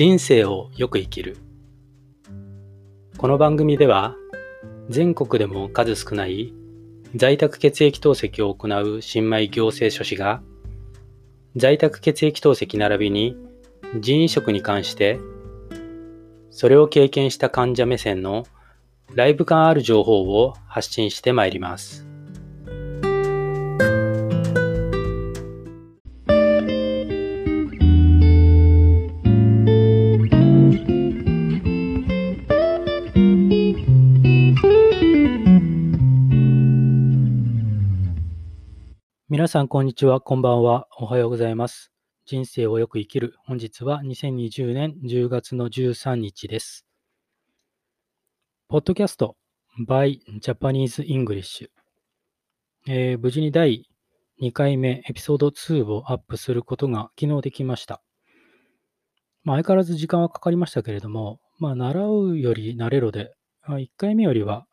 人生をよく生きるこの番組では全国でも数少ない在宅血液透析を行う新米行政書士が在宅血液透析並びに人移植に関してそれを経験した患者目線のライブ感ある情報を発信してまいります。さん、こんにちは。こんばんは。おはようございます。人生をよく生きる。本日は2020年10月の13日です。ポッドキャスト by Japanese English、えー、無事に第2回目エピソード2をアップすることが昨日できました。まあ、相変わらず時間はかかりましたけれども、まあ、習うより慣れろで、1回目よりは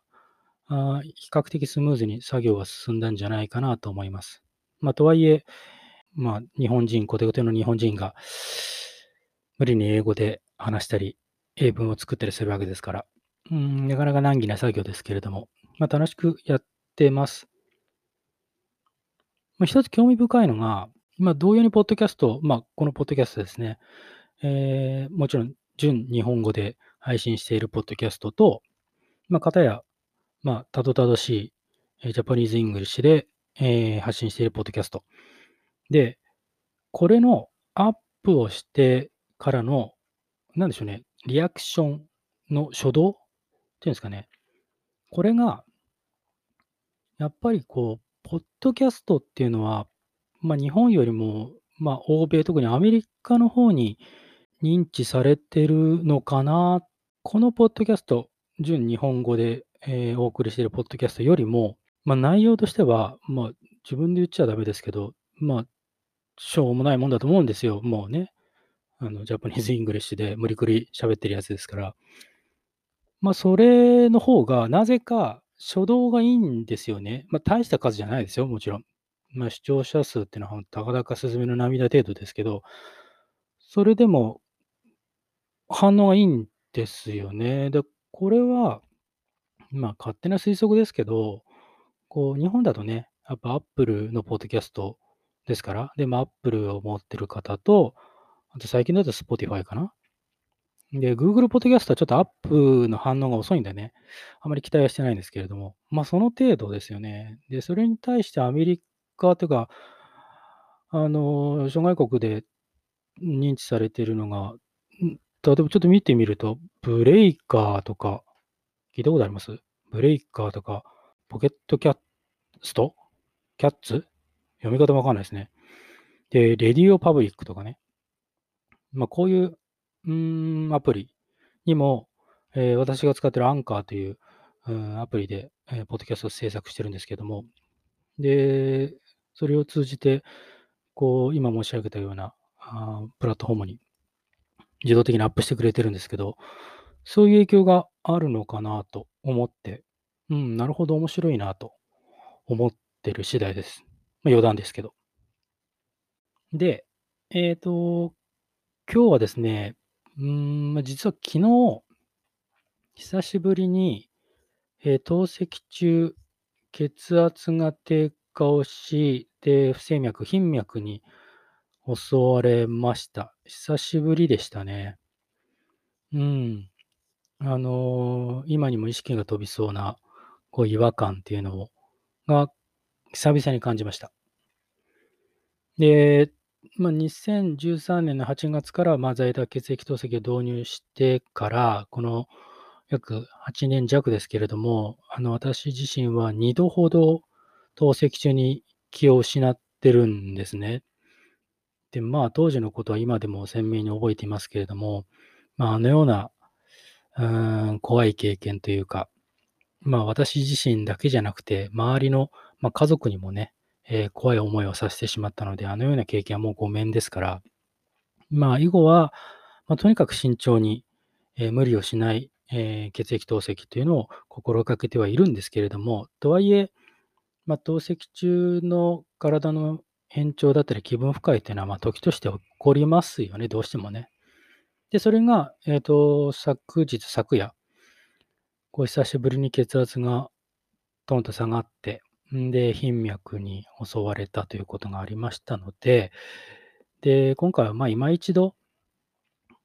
あ比較的スムーズに作業は進んだんじゃないかなと思います。まあ、とはいえ、まあ、日本人、コテコテの日本人が、無理に英語で話したり、英文を作ったりするわけですから、うん、なかなか難儀な作業ですけれども、まあ、楽しくやってます。まあ、一つ興味深いのが、今、同様にポッドキャスト、まあ、このポッドキャストですね、えー、もちろん、純日本語で配信しているポッドキャストと、まあ、方や、まあ、たどたどしい、 Japanese English でえー、発信しているポッドキャスト。で、これのアップをしてからの、なんでしょうね、リアクションの初動っていうんですかね。これが、やっぱりこう、ポッドキャストっていうのは、まあ、日本よりも、まあ、欧米、特にアメリカの方に認知されてるのかな。このポッドキャスト、純日本語で、えー、お送りしているポッドキャストよりも、まあ、内容としては、まあ、自分で言っちゃダメですけど、まあ、しょうもないもんだと思うんですよ。もうね。あの、ジャパニーズ・イングリッシュで無理くり喋ってるやつですから。まあ、それの方が、なぜか初動がいいんですよね。まあ、大した数じゃないですよ、もちろん。まあ、視聴者数っていうのは、たかだかスズメの涙程度ですけど、それでも、反応がいいんですよね。で、これは、まあ、勝手な推測ですけど、こう、日本だとね、やっぱ Apple のポッドキャストですから、で、まあ、Apple を持ってる方と、あと最近だと Spotify かな。で、Google ポッドキャストはちょっとアップの反応が遅いんでね、あまり期待はしてないんですけれども、まあその程度ですよね。で、それに対してアメリカというか、あの、諸外国で認知されているのが、例えばちょっと見てみると、ブレイカーとか、聞いたことあります？ブレイカーとか、ポケットキャッスト？キャッツ？読み方わかんないですね。で、レディオパブリックとかね。まあ、こういう、うん、アプリにも、えー、私が使ってるアンカーという、う、アプリで、えー、ポッドキャストを制作してるんですけども、で、それを通じて、こう、今申し上げたようなあプラットフォームに自動的にアップしてくれてるんですけど、そういう影響があるのかなと思ってうん、なるほど、面白いなと思ってる次第です。まあ、余談ですけど。で、えっ、と、今日はですね、うーん、実は昨日、久しぶりに、えー透析中、血圧が低下をし、で、不整脈、頻脈に襲われました。久しぶりでしたね。うん。あのー今にも意識が飛びそうなこう違和感っていうのを、が久々に感じました。で、まあ、2013年の8月から、まあ、在宅血液透析を導入してから、この約8年弱ですけれども、あの私自身は2度ほど透析中に気を失ってるんですね。で、まあ当時のことは今でも鮮明に覚えていますけれども、まあ、あのようなうん怖い経験というか、まあ私自身だけじゃなくて、周りの、まあ、家族にもね、えー、怖い思いをさせてしまったので、あのような経験はもうごめんですから、まあ以後は、まあ、とにかく慎重に、えー、無理をしない、えー、血液透析というのを心がけてはいるんですけれども、とはいえ、まあ、透析中の体の変調だったり気分不快というのは、まあ、時として起こりますよね、どうしてもね。で、それが、えっ、と、昨日、昨夜、こう久しぶりに血圧がトンと下がって、んで、頻脈に襲われたということがありましたので、で、今回はまあ今一度、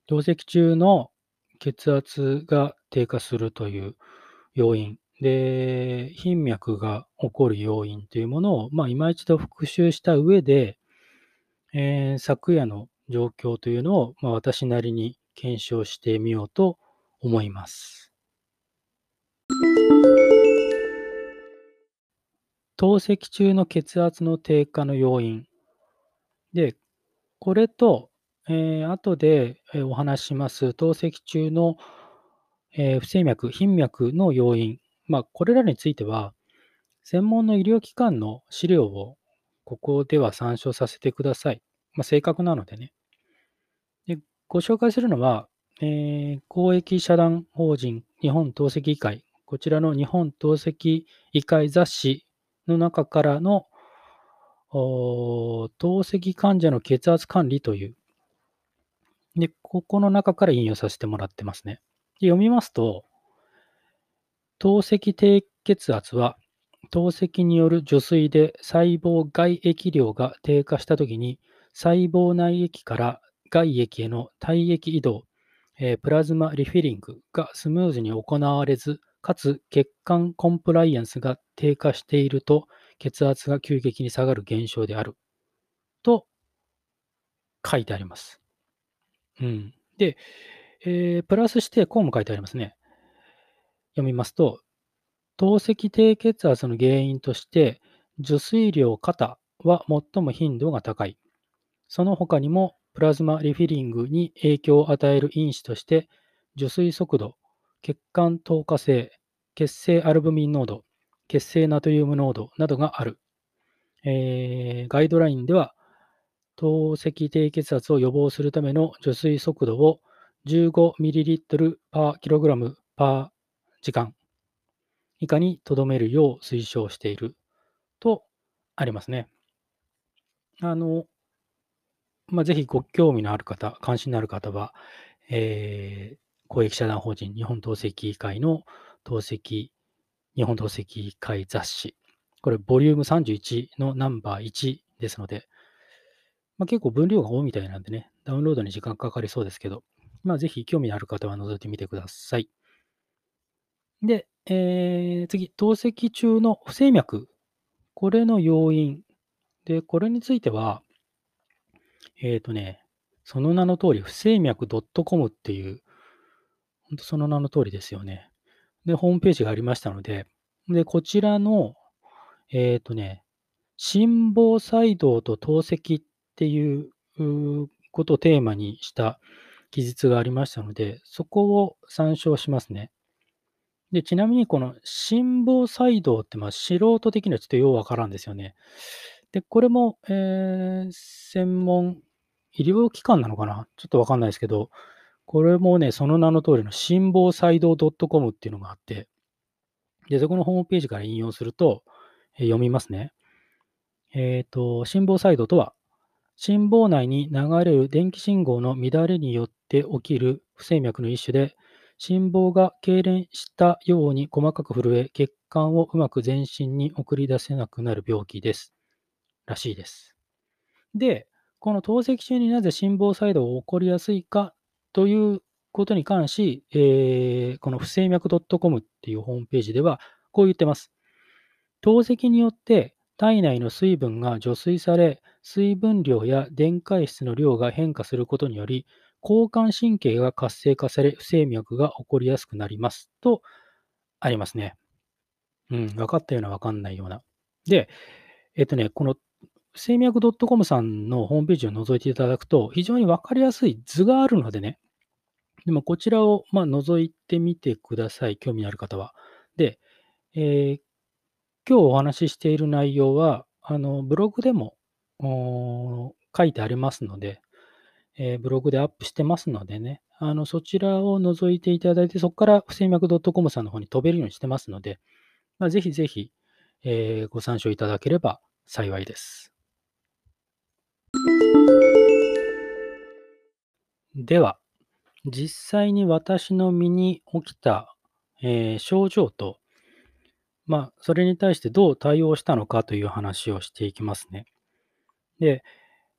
透析中の血圧が低下するという要因、で、頻脈が起こる要因というものを、まあ、今一度復習した上で、えー昨夜の状況というのを、まあ、私なりに検証してみようと思います。透析中の血圧の低下の要因。で、これと、えー後でお話しします透析中の、えー不整脈、頻脈の要因。まあ、これらについては、専門の医療機関の資料をここでは参照させてください。まあ、正確なのでね。でご紹介するのは、えー公益社団法人日本透析医会、こちらの日本透析医会雑誌の中からの透析患者の血圧管理という、で、ここの中から引用させてもらってますね。で読みますと、透析低血圧は、透析による除水で細胞外液量が低下したときに、細胞内液から外液への体液移動、えープラズマリフィリングがスムーズに行われず、かつ血管コンプライアンスが低下していると、血圧が急激に下がる現象である。と書いてあります。うん。で、えープラスしてこうも書いてありますね。読みますと、透析低血圧の原因として、除水量過多は最も頻度が高い。その他にも、プラズマリフィリングに影響を与える因子として、除水速度、血管透過性、血清アルブミン濃度、血清ナトリウム濃度などがある。えーガイドラインでは、透析低血圧を予防するための除水速度を 15ml パーキログラムパー時間以下にとどめるよう推奨しているとありますね。あの、まあ、ぜひご興味のある方、関心のある方は、えー公益社団法人日本透析医会の透析、日本透析医会雑誌、これ、ボリューム31のナンバー1ですので、まあ、結構分量が多いみたいなんでね、ダウンロードに時間かかりそうですけど、まあ、ぜひ興味のある方は覗いてみてください。で、えー次、透析中の不整脈。これの要因。で、これについては、えっ、とね、その名の通り、不整脈 .com っていう、本当その名の通りですよね。で、ホームページがありましたので、で、こちらの、えっ、とね、心房細動と透析っていうことをテーマにした記述がありましたので、そこを参照しますね。で、ちなみにこの心房細動って、まあ、素人的にはちょっとようわからんですよね。で、これも、えー専門医療機関なのかな？ちょっとわかんないですけど、これもね、その名の通りの心房細動 .com っていうのがあって、で、そこのホームページから引用すると、えー読みますね。えっ、と、心房細動とは、心房内に流れる電気信号の乱れによって起きる不整脈の一種で、心房が痙攣したように細かく震え、血管をうまく全身に送り出せなくなる病気です。らしいです。で、この透析中になぜ心房細動が起こりやすいかということに関し、えーこの不整脈 .com っていうホームページではこう言ってます。透析によって体内の水分が除水され、水分量や電解質の量が変化することにより、交感神経が活性化され、不整脈が起こりやすくなります。とありますね。うん、分かったような分かんないような。で、えっとね、この不整脈 .com さんのホームページを覗いていただくと、非常に分かりやすい図があるのでね、でもこちらをまあ覗いてみてください。興味のある方は。で、えー今日お話ししている内容は、あのブログでも書いてありますので、えーブログでアップしてますのでね、あのそちらを覗いていただいて、そこから不整脈 .com さんの方に飛べるようにしてますので、まあ、ぜひぜひ、えーご参照いただければ幸いです。では、実際に私の身に起きた、えー症状と、まあ、それに対してどう対応したのかという話をしていきますね。で、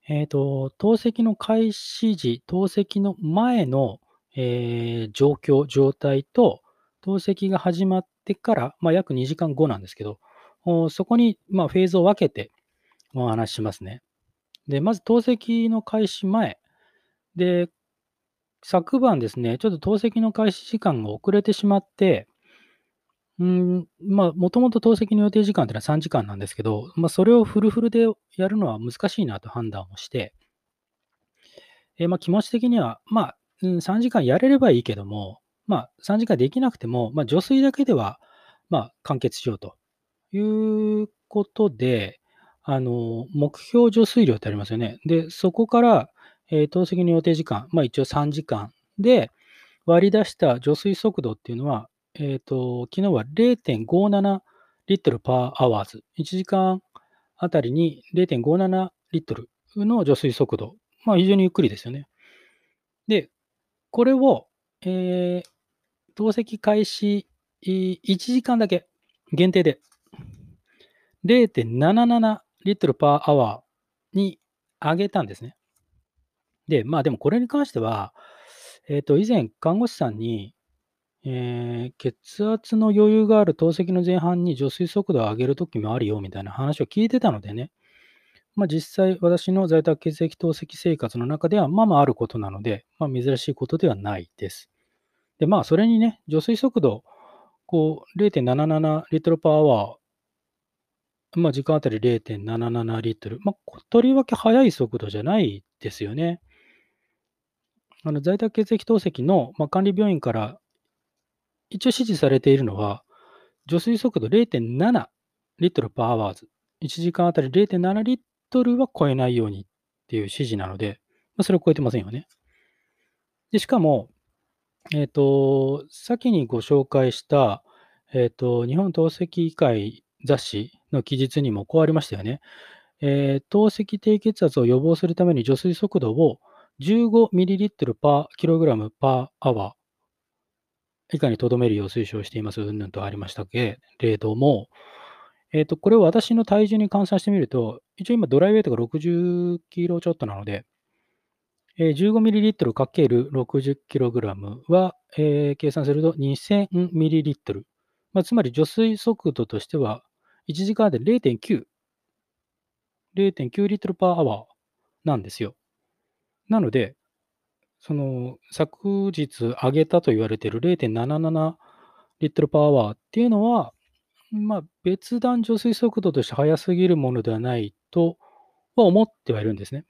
えっ、と、透析の開始時、透析の前の、えー状況、状態と、透析が始まってから、まあ、約2時間後なんですけど、そこに、まあ、フェーズを分けてお話ししますね。で、まず透析の開始前。で、昨晩ですね、ちょっと透析の開始時間が遅れてしまって、うん、まあ、もともと透析の予定時間っていうのは3時間なんですけど、まあ、それをフルフルでやるのは難しいなと判断をして、えまあ、気持ち的には、まあ、うん、3時間やれればいいけども、まあ、3時間できなくても、まあ、除水だけでは、まあ、完結しようということで、あの、目標除水量ってありますよね。で、そこから、えー透析の予定時間、まあ一応3時間で割り出した除水速度っていうのは、えっ、と、昨日は0.57リットルパーアワーズ。1時間あたりに0.57リットルの除水速度。まあ非常にゆっくりですよね。で、これを、えー透析開始1時間だけ限定で0.77リットルパーアワーに上げたんですね。で、まあでもこれに関しては、えっ、と、以前看護師さんに、えー血圧の余裕がある透析の前半に除水速度を上げるときもあるよみたいな話を聞いてたのでね、まあ実際私の在宅血液透析生活の中ではまあまああることなので、まあ珍しいことではないです。で、まあそれにね、除水速度、こう0.77リットル per hour、まあ時間あたり0.77リットル、まあとりわけ速い速度じゃないですよね。あの在宅血液透析の、まあ、管理病院から一応指示されているのは、除水速度0.7リットル per hours。1時間あたり0.7リットルは超えないようにっていう指示なので、まあ、それを超えてませんよね。で、しかも、えっ、と、先にご紹介した、えっ、と、日本透析医会雑誌の記述にもこうありましたよね。えー透析低血圧を予防するために除水速度を 15ml パーキログラムパーアワー以下にとどめるよう推奨しています。うんぬんとありましたけれども、えっ、と、これを私の体重に換算してみると、一応今ドライウェイトが60キロちょっとなので、えー 15ml×60kg は、えー計算すると 2000ml。まあ、つまり除水速度としては1時間で0.9、0.9リットルパーアワーなんですよ。なので、その昨日上げたと言われている0.77リットルパーアワーっていうのは、まあ、別段除水速度として速すぎるものではないとは思ってはいるんですね。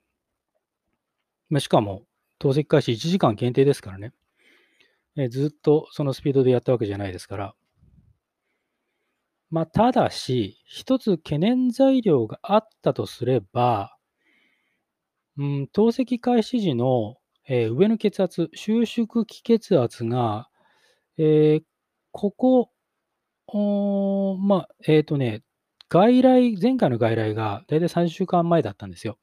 まあ、しかも、透析開始1時間限定ですからね。えずっとそのスピードでやったわけじゃないですから。まあ、ただし、一つ懸念材料があったとすれば、うん、透析開始時の、えー上の血圧、収縮気血圧が、えーここ、おまあ、えっ、とね、外来、前回の外来が大体3週間前だったんですよ。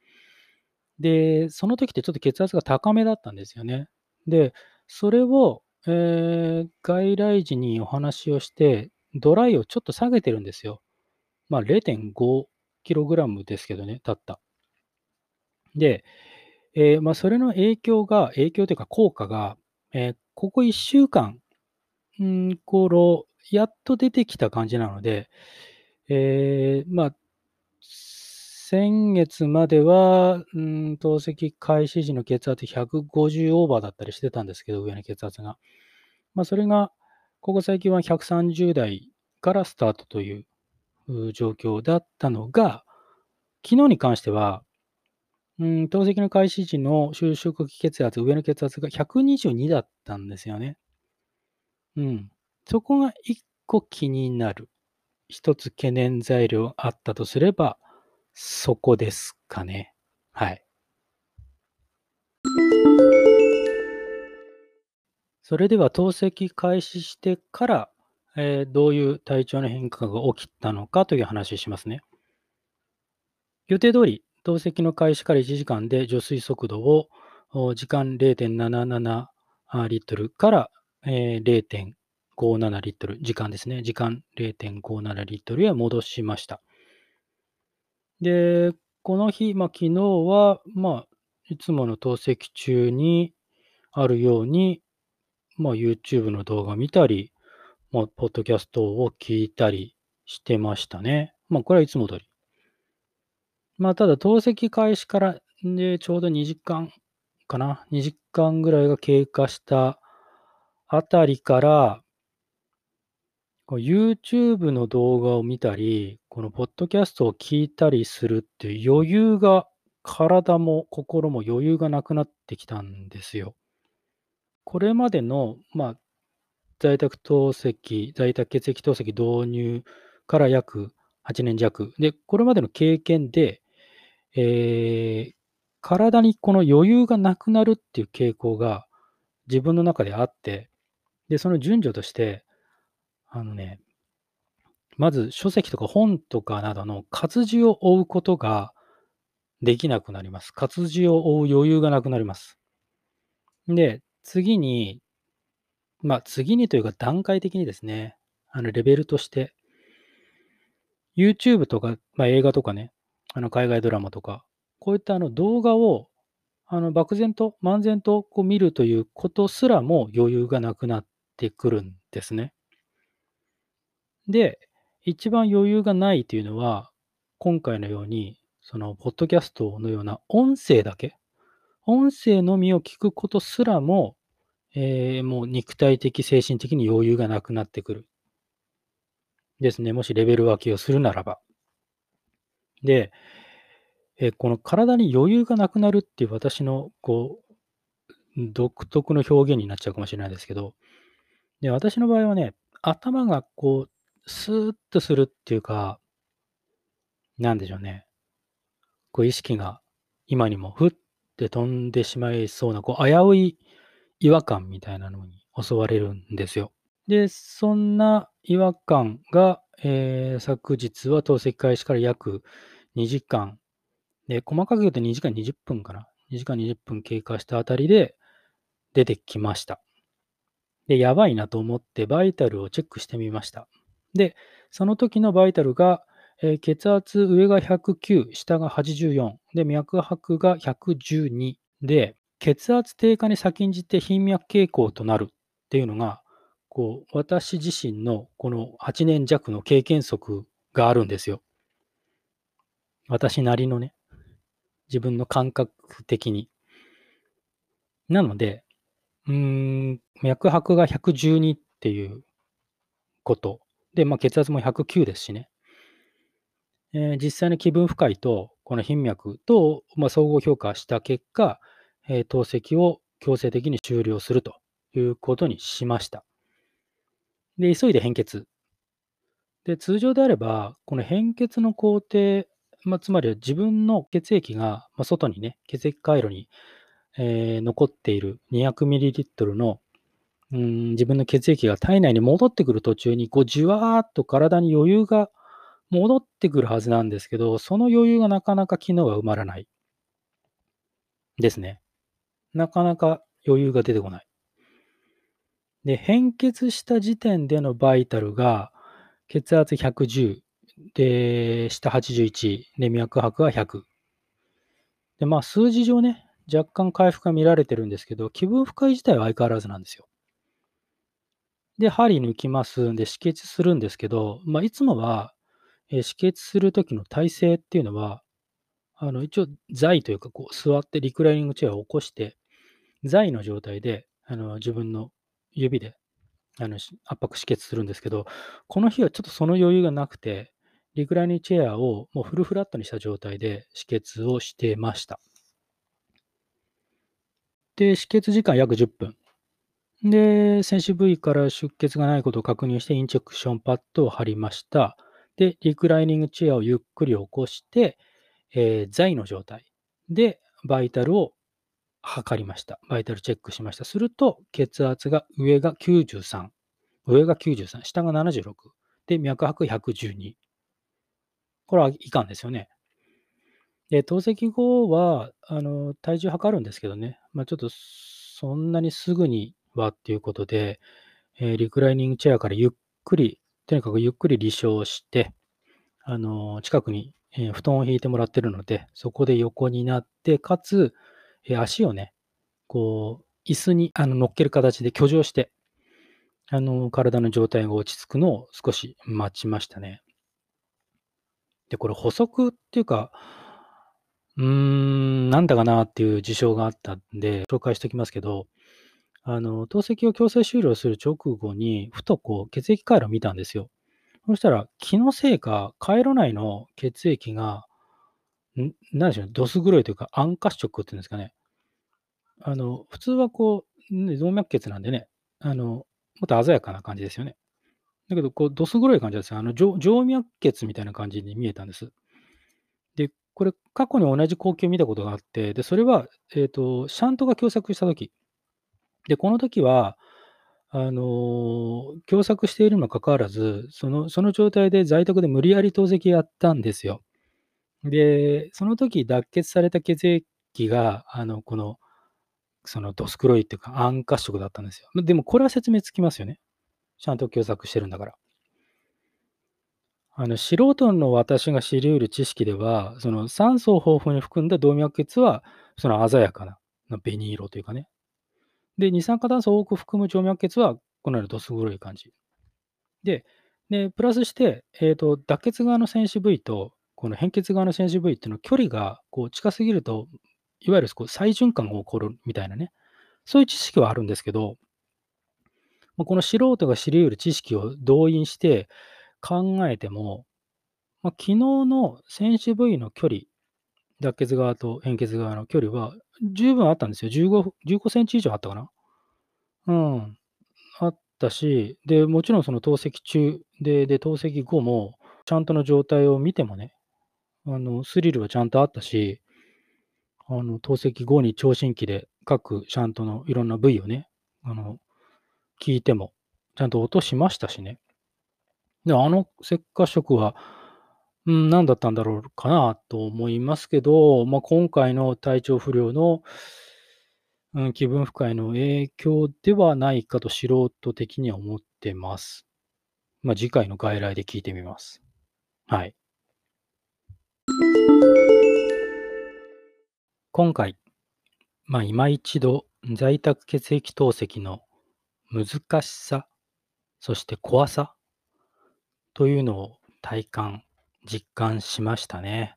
で、その時ってちょっと血圧が高めだったんですよね。で、それを、えー外来時にお話をして、ドライをちょっと下げてるんですよ。まあ、0.5キログラムですけどね、たった。で、えーまあ、それの影響が、影響というか効果が、えーここ1週間、うん、頃、やっと出てきた感じなので、えーまあ、先月までは、うん、透析開始時の血圧150オーバーだったりしてたんですけど、上の血圧が。まあ、それが、ここ最近は130代からスタートという状況だったのが、昨日に関しては、うん、透析の開始時の収縮気血圧、上の血圧が122だったんですよね。うん。そこが一個気になる。一つ懸念材料あったとすれば、そこですかね。はい。それでは透析開始してから、えーどういう体調の変化が起きたのかという話しますね。予定通り、透析の開始から1時間で除水速度を時間0.77リットルから、えー、0.57リットル、時間ですね。時間0.57リットルへ戻しました。で、この日、まあ、昨日は、まあ、いつもの透析中にあるように、まあ、YouTube の動画見たり、まあ、ポッドキャストを聞いたりしてましたね。まあ、これはいつも通り。まあ、ただ、透析開始からでちょうど2時間かな、2時間ぐらいが経過したあたりから、YouTube の動画を見たり、このポッドキャストを聞いたりするっていう余裕が、体も心も余裕がなくなってきたんですよ。これまでの、まあ、在宅透析、在宅血液透析導入から約8年弱。で、これまでの経験で、えー、体にこの余裕がなくなるっていう傾向が自分の中であって、で、その順序として、あのね、まず書籍とか本とかなどの活字を追うことができなくなります。活字を追う余裕がなくなります。で、次に、まあ次にというか段階的にですね、あのレベルとして、YouTube とか、まあ、映画とかね、あの海外ドラマとか、こういったあの動画をあの漠然と、漫然とこう見るということすらも余裕がなくなってくるんですね。で、一番余裕がないというのは、今回のように、その、ポッドキャストのような音声だけ、音声のみを聞くことすらも、えー、もう肉体的、精神的に余裕がなくなってくる。ですね。もしレベル分けをするならば。で、えこの体に余裕がなくなるっていう私の、こう、独特の表現になっちゃうかもしれないですけど、で、私の場合はね、頭がこう、スーッとするっていうか、なんでしょうね。こう意識が今にもふって飛んでしまいそうな、こう危うい違和感みたいなのに襲われるんですよ。で、そんな違和感が、えー、昨日は透析開始から約2時間、で、細かく言うと2時間20分かな。2時間20分経過したあたりで出てきました。で、やばいなと思ってバイタルをチェックしてみました。で、その時のバイタルが、えー、血圧上が109、下が84、で、脈拍が112で、血圧低下に先んじて頻脈傾向となるっていうのが、こう、私自身のこの8年弱の経験則があるんですよ。私なりのね、自分の感覚的に。なので、うーん、脈拍が112っていうことで、まあ、血圧も109ですしね。えー、実際の気分不快と、この頻脈と、まあ、総合評価した結果、えー、透析を強制的に終了するということにしました。で、急いで変血。で、通常であれば、この変血の工程、まあ、つまりは自分の血液が、まあ、外にね、血液回路に、えー、残っている 200ml のうん、自分の血液が体内に戻ってくる途中に、こう、じわーっと体に余裕が戻ってくるはずなんですけど、その余裕がなかなか機能が埋まらない。ですね。なかなか余裕が出てこない。で、変血した時点でのバイタルが、血圧110、で、下81、で、脈拍が100。で、まあ、数字上ね、若干回復が見られてるんですけど、気分不快自体は相変わらずなんですよ。で、針抜きますんで、止血するんですけど、まあ、いつもは、え止血するときの体勢っていうのは、あの、一応、座というか、こう、座ってリクライニングチェアを起こして、座位の状態で、あの、自分の指で、あの、圧迫止血するんですけど、この日はちょっとその余裕がなくて、リクライニングチェアをもうフルフラットにした状態で止血をしてました。で、止血時間約10分。で、選手部位から出血がないことを確認して、インジェクションパッドを貼りました。で、リクライニングチェアをゆっくり起こして、えー、座位の状態でバイタルを測りました。バイタルチェックしました。すると、血圧が上が93、上が93、下が76、で、脈拍112。これはいかんですよね。で、透析後は、あの、体重測るんですけどね、まあ、ちょっとそんなにすぐにはっていうことで、えーリクライニングチェアからゆっくり、とにかくゆっくり離床して、あの、近くに、え布団を引いてもらってるので、そこで横になって、かつ、え足をね、こう、椅子にあの乗っける形で居上して、あの、体の状態が落ち着くのを少し待ちましたね。で、これ補足っていうか、うーん、なんだかなっていう事象があったんで、紹介しておきますけど、あの、透析を強制終了する直後に、ふとこう、血液回路を見たんですよ。そしたら、気のせいか、回路内の血液が、んなんでしょうね、どす黒いというか、暗褐色っていうんですかね。あの、普通はこう、動脈血なんでね、あの、もっと鮮やかな感じですよね。だけど、こう、どす黒い感じですよ。あの、静静脈血みたいな感じに見えたんです。で、これ、過去に同じ光景を見たことがあって、で、それは、えっ、と、シャントが狭窄したとき。で、この時は、あの狭窄しているにもかかわらず、その、その状態で在宅で無理やり透析やったんですよ。で、その時脱血された血液が、あの、この、その、どす黒いっていうか、暗褐色だったんですよ。でも、これは説明つきますよね。ちゃんと狭窄してるんだから。あの、素人の私が知り得る知識では、その酸素を豊富に含んだ動脈血は、その鮮やか、な紅色というかね。で、二酸化炭素を多く含む静脈血は、このようなどす黒い感じ。で、でプラスして、えーと、脱血側の戦士部位と、この変血側の戦士部位っていうのは距離がこう近すぎると、いわゆるこう再循環が起こるみたいなね、そういう知識はあるんですけど、まこの素人が知り得る知識を動員して考えても、まあ、昨日の戦士部位の距離、脱血側と変血側の距離は十分あったんですよ。15, 15センチ以上あったかな。うん。あったし、で、もちろんその透析中で、で、透析後も、ちゃんとの状態を見てもね、あの、スリルはちゃんとあったし、あの、透析後に聴診器で各シャントのいろんな部位をね、あの、聞いても、ちゃんと音しましたしね。で、あの赤褐色は、うん、何だったんだろうかなと思いますけど、まあ、今回の体調不良の、うん、気分不快の影響ではないかと素人的には思ってます。まあ、次回の外来で聞いてみます。はい。今回、まあ、今一度在宅血液透析の難しさ、そして怖さというのを体感、実感しましたね。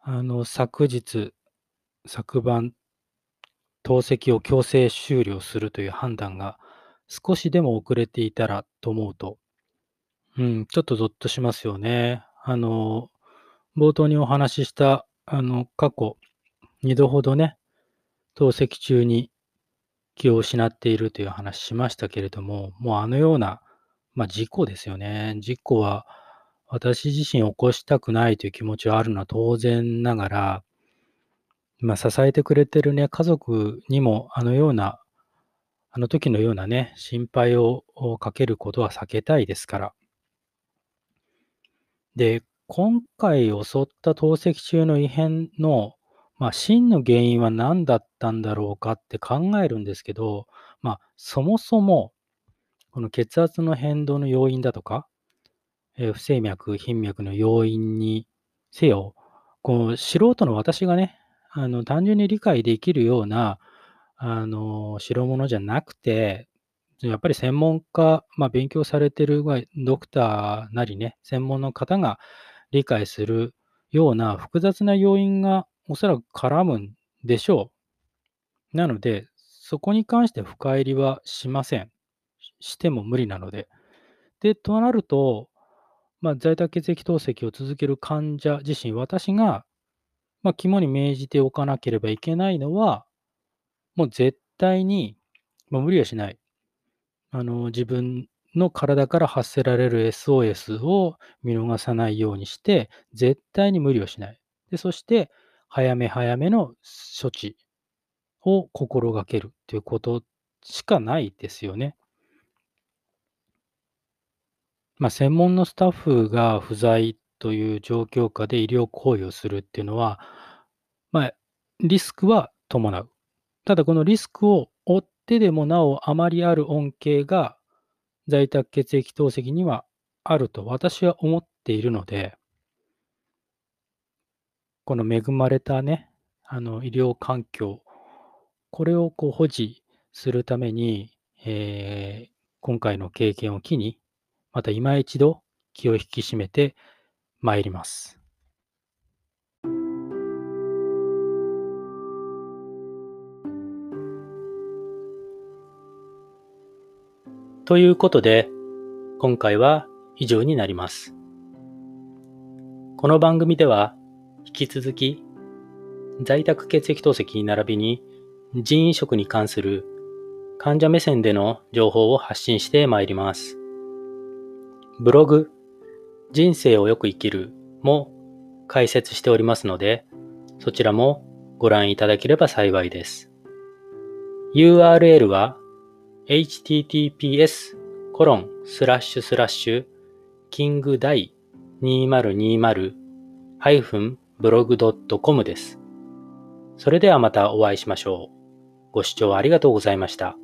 あの、昨日、昨晩、透析を強制終了するという判断が少しでも遅れていたらと思うと、うん、ちょっとゾッとしますよね。あの、冒頭にお話しした、あの、過去、2度ほどね、透析中に気を失っているという話しましたけれども、もうあのような、まあ、事故ですよね。事故は私自身起こしたくないという気持ちはあるのは当然ながら、まあ、支えてくれてるね、家族にもあのような、あの時のようなね、心配をかけることは避けたいですから。で、今回襲った透析中の異変の、まあ、真の原因は何だったんだろうかって考えるんですけど、まあ、そもそも、この血圧の変動の要因だとか、えー不整脈、頻脈の要因にせよ、こう素人の私がね、あの単純に理解できるような、あの代物じゃなくて、やっぱり専門家、まあ、勉強されてるドクターなりね、専門の方が理解するような複雑な要因がおそらく絡むんでしょう。なので、そこに関して深入りはしません。しても無理なので。で、となると、まあ、在宅血液透析を続ける患者自身、私が、まあ、肝に銘じておかなければいけないのは、もう絶対に、まあ、無理はしない。あの自分の体から発せられる SOS を見逃さないようにして、絶対に無理をしない。でそして、早め早めの処置を心がけるということしかないですよね。まあ、専門のスタッフが不在という状況下で医療行為をするっていうのは、まあ、リスクは伴う。ただ、このリスクを負ってでもなおあまりある恩恵が在宅血液透析にはあると私は思っているので、この恵まれたね、あの医療環境、これをこう保持するために、えー、今回の経験を機に、また今一度気を引き締めてまいります。ということで、今回は以上になります。この番組では、引き続き、在宅血液透析に並びに人員食に関する患者目線での情報を発信してまいります。ブログ、人生をよく生きるも解説しておりますので、そちらもご覧いただければ幸いです。URL は https コロンスラッシュスラッシュキングダイ2020ハイフンブログドットコムです。それではまたお会いしましょう。ご視聴ありがとうございました。